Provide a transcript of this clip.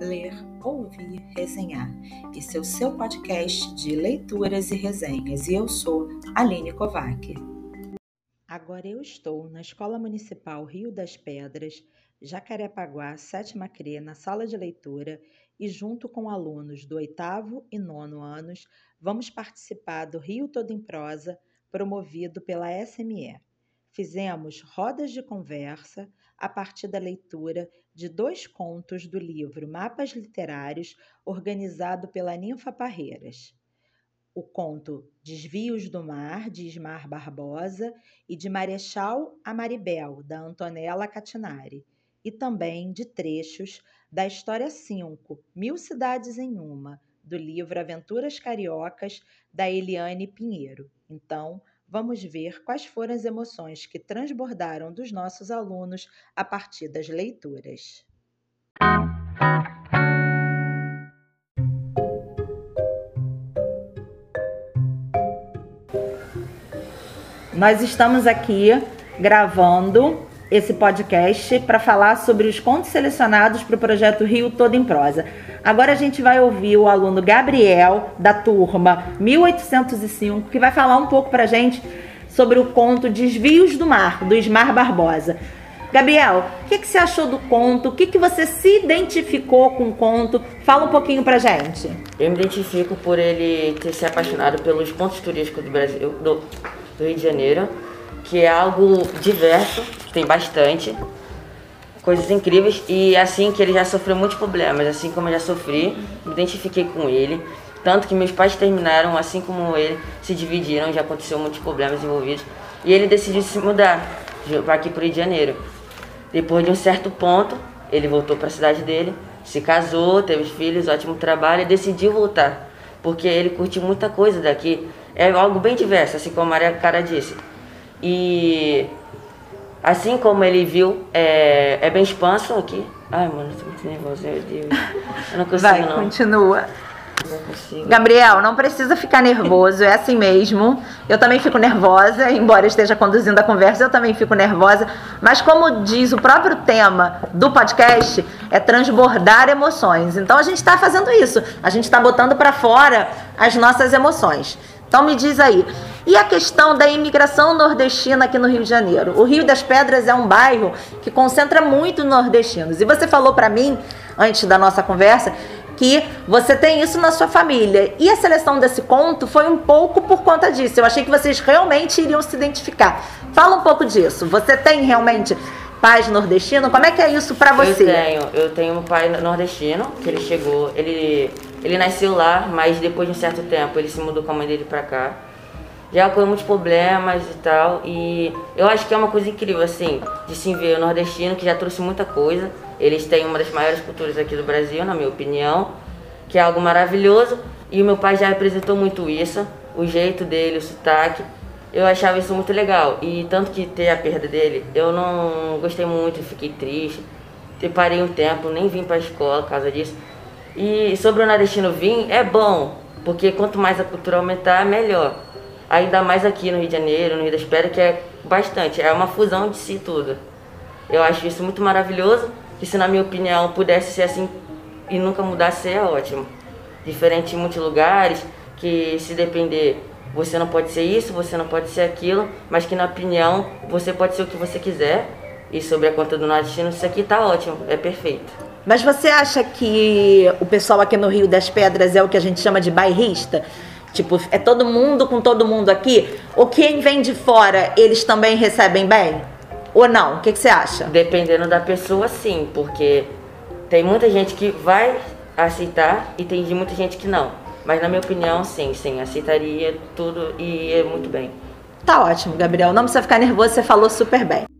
ler, ouvir, resenhar. Esse é o seu podcast de leituras e resenhas e eu sou Aline Kovac. Agora eu estou na Escola Municipal Rio das Pedras, Jacarepaguá, sétima CRE, na sala de leitura e junto com alunos do oitavo e nono anos, vamos participar do Rio Todo em Prosa, promovido pela SME. Fizemos rodas de conversa a partir da leitura de dois contos do livro Mapas Literários, organizado pela Ninfa Parreiras. O conto Desvios do Mar, de Ismar Barbosa, e de Marechal a Maribel, da Antonella Catinari, e também de trechos da História 5, Mil Cidades em Uma, do livro Aventuras Cariocas, da Eliane Pinheiro. Então, vamos ver quais foram as emoções que transbordaram dos nossos alunos a partir das leituras. Nós estamos aqui gravando esse podcast para falar sobre os contos selecionados para o projeto Rio Todo em Prosa. Agora a gente vai ouvir o aluno Gabriel, da turma 1805, que vai falar um pouco para a gente sobre o conto Desvios do Mar, do Ismar Barbosa. Gabriel, o que, que, você achou do conto? O que, que você se identificou com o conto? Fala um pouquinho pra gente. Eu me identifico por ele ter se apaixonado pelos pontos turísticos do Brasil, do, do Rio de Janeiro, que é algo diverso, tem bastante coisas incríveis e assim que ele já sofreu muitos problemas, assim como eu já sofri, me identifiquei com ele. Tanto que meus pais terminaram, assim como ele, se dividiram, já aconteceu muitos problemas envolvidos. E ele decidiu se mudar para aqui para o Rio de Janeiro. Depois de um certo ponto, ele voltou para a cidade dele, se casou, teve filhos, ótimo trabalho e decidiu voltar. Porque ele curtiu muita coisa daqui. É algo bem diverso, assim como a Maria Cara disse. E Assim como ele viu, é, é bem expanso aqui. Ai, mano, tô muito nervosa, meu Deus. Eu não consigo, Vai, não. continua. Gabriel, não precisa ficar nervoso, é assim mesmo. Eu também fico nervosa, embora esteja conduzindo a conversa, eu também fico nervosa. Mas, como diz o próprio tema do podcast, é transbordar emoções. Então, a gente está fazendo isso. A gente está botando para fora as nossas emoções. Então, me diz aí, e a questão da imigração nordestina aqui no Rio de Janeiro? O Rio das Pedras é um bairro que concentra muito nordestinos. E você falou para mim, antes da nossa conversa, que você tem isso na sua família. E a seleção desse conto foi um pouco por conta disso. Eu achei que vocês realmente iriam se identificar. Fala um pouco disso. Você tem realmente pais nordestino? Como é que é isso para você? Eu tenho. Eu tenho um pai nordestino, que ele chegou, ele ele nasceu lá, mas depois de um certo tempo ele se mudou com a mãe dele para cá já com muitos problemas e tal. E eu acho que é uma coisa incrível, assim, de se ver o nordestino, que já trouxe muita coisa. Eles têm uma das maiores culturas aqui do Brasil, na minha opinião, que é algo maravilhoso. E o meu pai já representou muito isso, o jeito dele, o sotaque. Eu achava isso muito legal. E tanto que ter a perda dele, eu não gostei muito, fiquei triste. Eu parei um tempo, nem vim para a escola por causa disso. E sobre o nordestino vir, é bom, porque quanto mais a cultura aumentar, melhor ainda mais aqui no Rio de Janeiro, no Rio das Pedras, que é bastante, é uma fusão de si tudo. Eu acho isso muito maravilhoso, que se na minha opinião pudesse ser assim e nunca mudasse, é ótimo. Diferente em muitos lugares, que se depender, você não pode ser isso, você não pode ser aquilo, mas que na opinião você pode ser o que você quiser. E sobre a conta do nordestino, isso aqui tá ótimo, é perfeito. Mas você acha que o pessoal aqui no Rio das Pedras é o que a gente chama de bairrista? Tipo, é todo mundo com todo mundo aqui? Ou quem vem de fora, eles também recebem bem? Ou não? O que, que você acha? Dependendo da pessoa, sim, porque tem muita gente que vai aceitar e tem muita gente que não. Mas na minha opinião, sim, sim, aceitaria tudo e é muito bem. Tá ótimo, Gabriel. Não precisa ficar nervoso, você falou super bem.